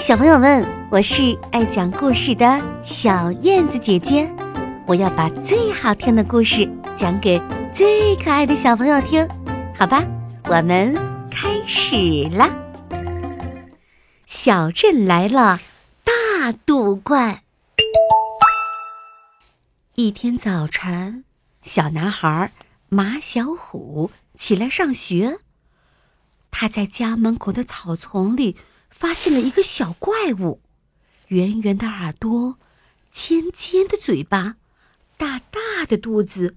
小朋友们，我是爱讲故事的小燕子姐姐，我要把最好听的故事讲给最可爱的小朋友听，好吧？我们开始啦！小镇来了大赌怪。一天早晨，小男孩马小虎起来上学，他在家门口的草丛里。发现了一个小怪物，圆圆的耳朵，尖尖的嘴巴，大大的肚子，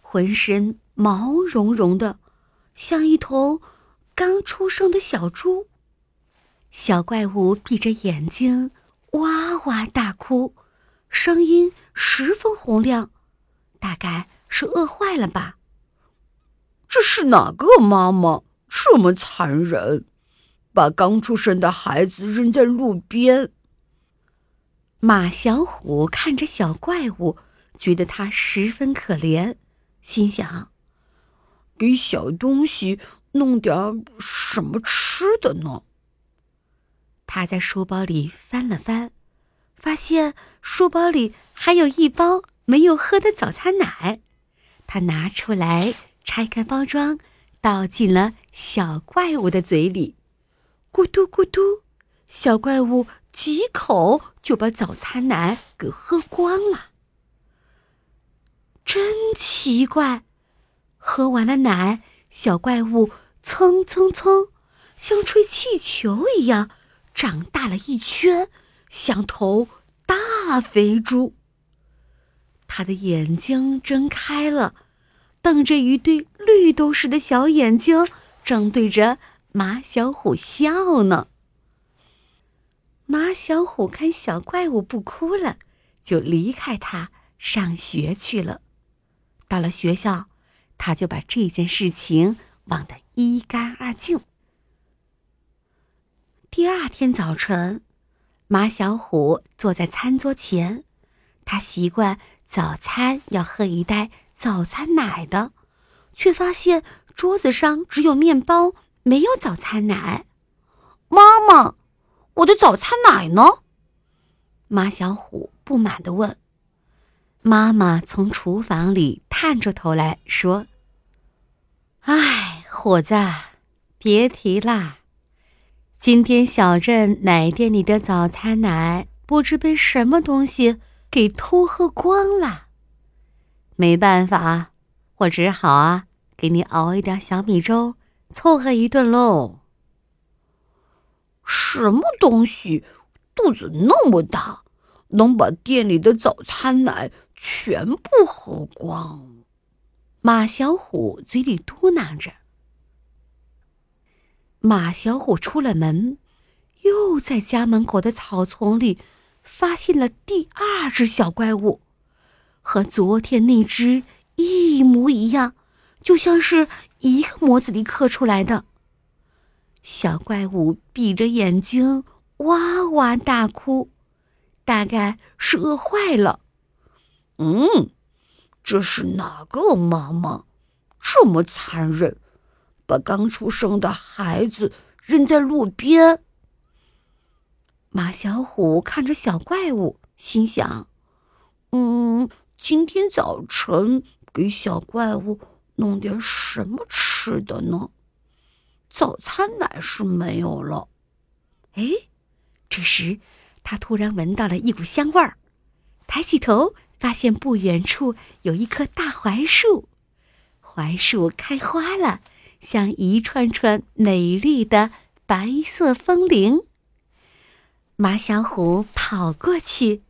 浑身毛茸茸的，像一头刚出生的小猪。小怪物闭着眼睛，哇哇大哭，声音十分洪亮，大概是饿坏了吧。这是哪个妈妈这么残忍？把刚出生的孩子扔在路边。马小虎看着小怪物，觉得他十分可怜，心想：给小东西弄点什么吃的呢？他在书包里翻了翻，发现书包里还有一包没有喝的早餐奶。他拿出来，拆开包装，倒进了小怪物的嘴里。咕嘟咕嘟，小怪物几口就把早餐奶给喝光了。真奇怪，喝完了奶，小怪物蹭蹭蹭，像吹气球一样长大了一圈，像头大肥猪。他的眼睛睁开了，瞪着一对绿豆似的小眼睛，正对着。马小虎笑呢。马小虎看小怪物不哭了，就离开他上学去了。到了学校，他就把这件事情忘得一干二净。第二天早晨，马小虎坐在餐桌前，他习惯早餐要喝一袋早餐奶的，却发现桌子上只有面包。没有早餐奶，妈妈，我的早餐奶呢？马小虎不满地问。妈妈从厨房里探出头来说：“哎，虎子，别提啦，今天小镇奶店里的早餐奶不知被什么东西给偷喝光了。没办法，我只好啊，给你熬一点小米粥。”凑合一顿喽。什么东西肚子那么大，能把店里的早餐奶全部喝光？马小虎嘴里嘟囔着。马小虎出了门，又在家门口的草丛里发现了第二只小怪物，和昨天那只一模一样，就像是。一个模子里刻出来的。小怪物闭着眼睛，哇哇大哭，大概是饿坏了。嗯，这是哪个妈妈这么残忍，把刚出生的孩子扔在路边？马小虎看着小怪物，心想：嗯，今天早晨给小怪物。弄点什么吃的呢？早餐奶是没有了。哎，这时他突然闻到了一股香味儿，抬起头发现不远处有一棵大槐树，槐树开花了，像一串串美丽的白色风铃。马小虎跑过去，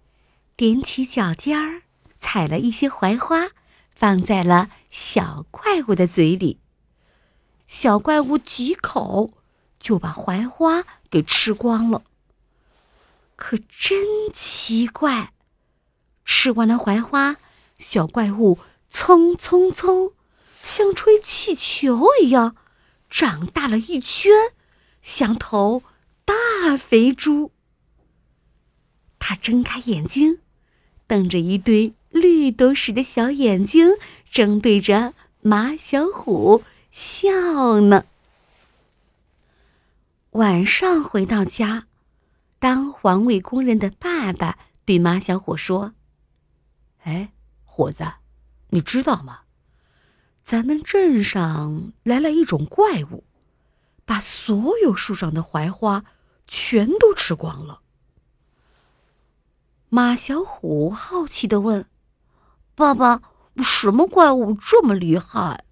踮起脚尖儿，采了一些槐花。放在了小怪物的嘴里，小怪物几口就把槐花给吃光了。可真奇怪，吃完了槐花，小怪物蹭蹭蹭，像吹气球一样长大了一圈，像头大肥猪。他睁开眼睛，瞪着一堆。绿豆似的小眼睛正对着马小虎笑呢。晚上回到家，当环卫工人的爸爸对马小虎说：“哎，虎子，你知道吗？咱们镇上来了一种怪物，把所有树上的槐花全都吃光了。”马小虎好奇的问：“爸爸，什么怪物这么厉害？”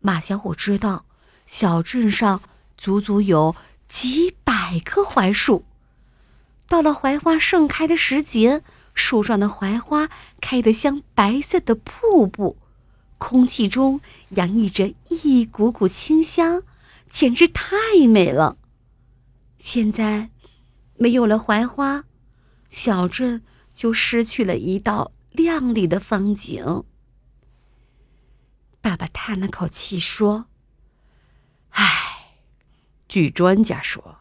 马小虎知道，小镇上足足有几百棵槐树。到了槐花盛开的时节，树上的槐花开得像白色的瀑布，空气中洋溢着一股股清香，简直太美了。现在，没有了槐花，小镇就失去了一道亮丽的风景。爸爸叹了口气说：“唉，据专家说，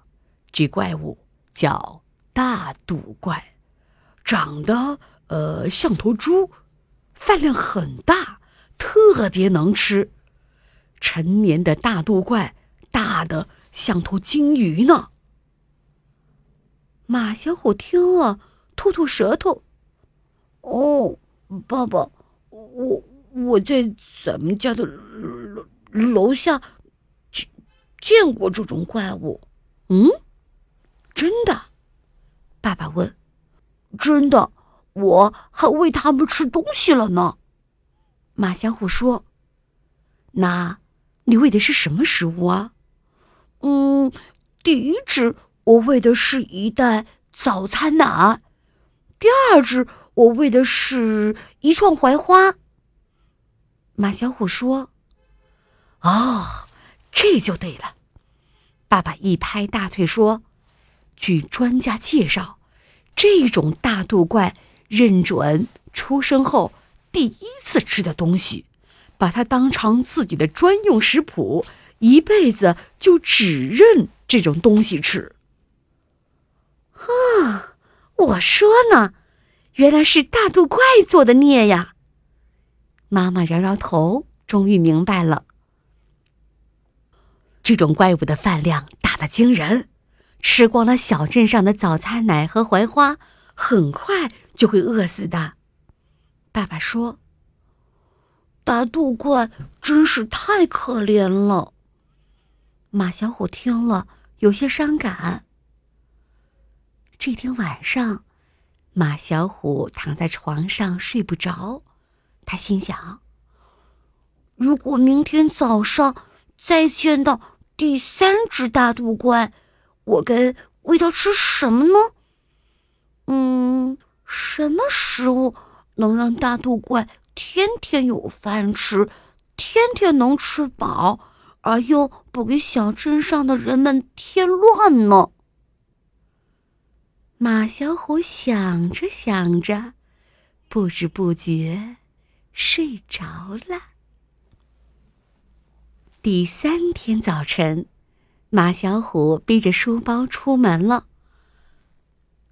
这怪物叫大肚怪，长得呃像头猪，饭量很大，特别能吃。成年的大肚怪大的像头金鱼呢。”马小虎听了，吐吐舌头：“哦，爸爸，我……”我在咱们家的楼楼下见见过这种怪物。嗯，真的？爸爸问。真的，我还喂它们吃东西了呢。马小虎说：“那，你喂的是什么食物啊？”嗯，第一只我喂的是一袋早餐奶，第二只我喂的是一串槐花。马小虎说：“哦，这就对了。”爸爸一拍大腿说：“据专家介绍，这种大肚怪认准出生后第一次吃的东西，把它当成自己的专用食谱，一辈子就只认这种东西吃。”啊，我说呢，原来是大肚怪做的孽呀！妈妈摇摇头，终于明白了。这种怪物的饭量大得惊人，吃光了小镇上的早餐奶和槐花，很快就会饿死的。爸爸说：“大肚怪真是太可怜了。”马小虎听了有些伤感。这天晚上，马小虎躺在床上睡不着。他心想：“如果明天早上再见到第三只大肚怪，我该喂它吃什么呢？嗯，什么食物能让大肚怪天天有饭吃，天天能吃饱，而又不给小镇上的人们添乱呢？”马小虎想着想着，不知不觉。睡着了。第三天早晨，马小虎背着书包出门了。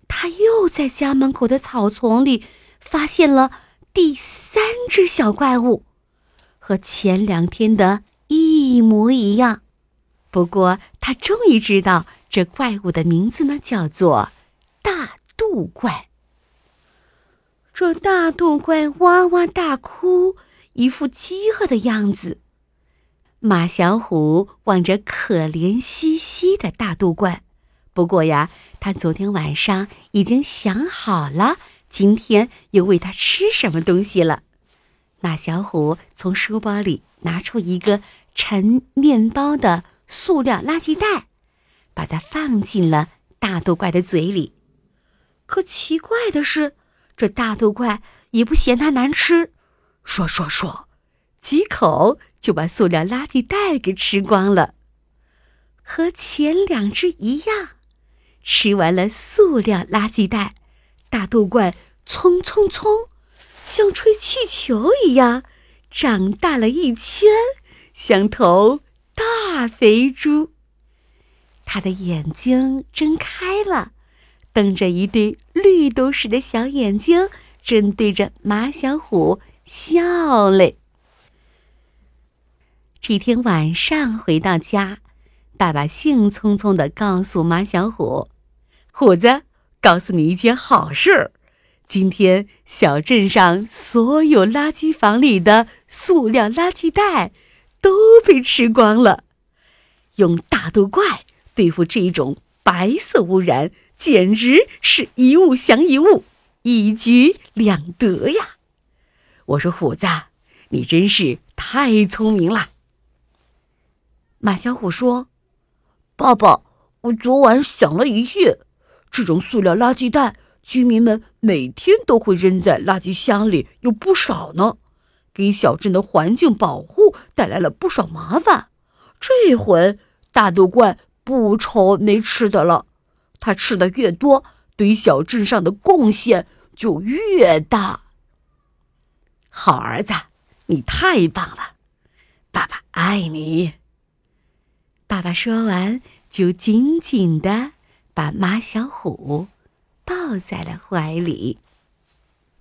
他又在家门口的草丛里发现了第三只小怪物，和前两天的一模一样。不过，他终于知道这怪物的名字呢，叫做大肚怪。这大肚怪哇哇大哭，一副饥饿的样子。马小虎望着可怜兮兮的大肚怪，不过呀，他昨天晚上已经想好了，今天又喂他吃什么东西了。马小虎从书包里拿出一个盛面包的塑料垃圾袋，把它放进了大肚怪的嘴里。可奇怪的是。这大肚怪也不嫌它难吃，说说说，几口就把塑料垃圾袋给吃光了。和前两只一样，吃完了塑料垃圾袋，大肚怪蹭蹭蹭，像吹气球一样长大了一圈，像头大肥猪。它的眼睛睁开了。瞪着一对绿豆似的小眼睛，正对着马小虎笑嘞。这天晚上回到家，爸爸兴冲冲的告诉马小虎：“虎子，告诉你一件好事儿：今天小镇上所有垃圾房里的塑料垃圾袋都被吃光了。用大毒怪对付这种白色污染，简直是一物降一物，一举两得呀！我说虎子，你真是太聪明了。马小虎说：“爸爸，我昨晚想了一夜，这种塑料垃圾袋，居民们每天都会扔在垃圾箱里，有不少呢，给小镇的环境保护带来了不少麻烦。这回大毒怪不愁没吃的了，他吃的越多，对小镇上的贡献就越大。好儿子，你太棒了，爸爸爱你。”爸爸说完，就紧紧的把马小虎抱在了怀里。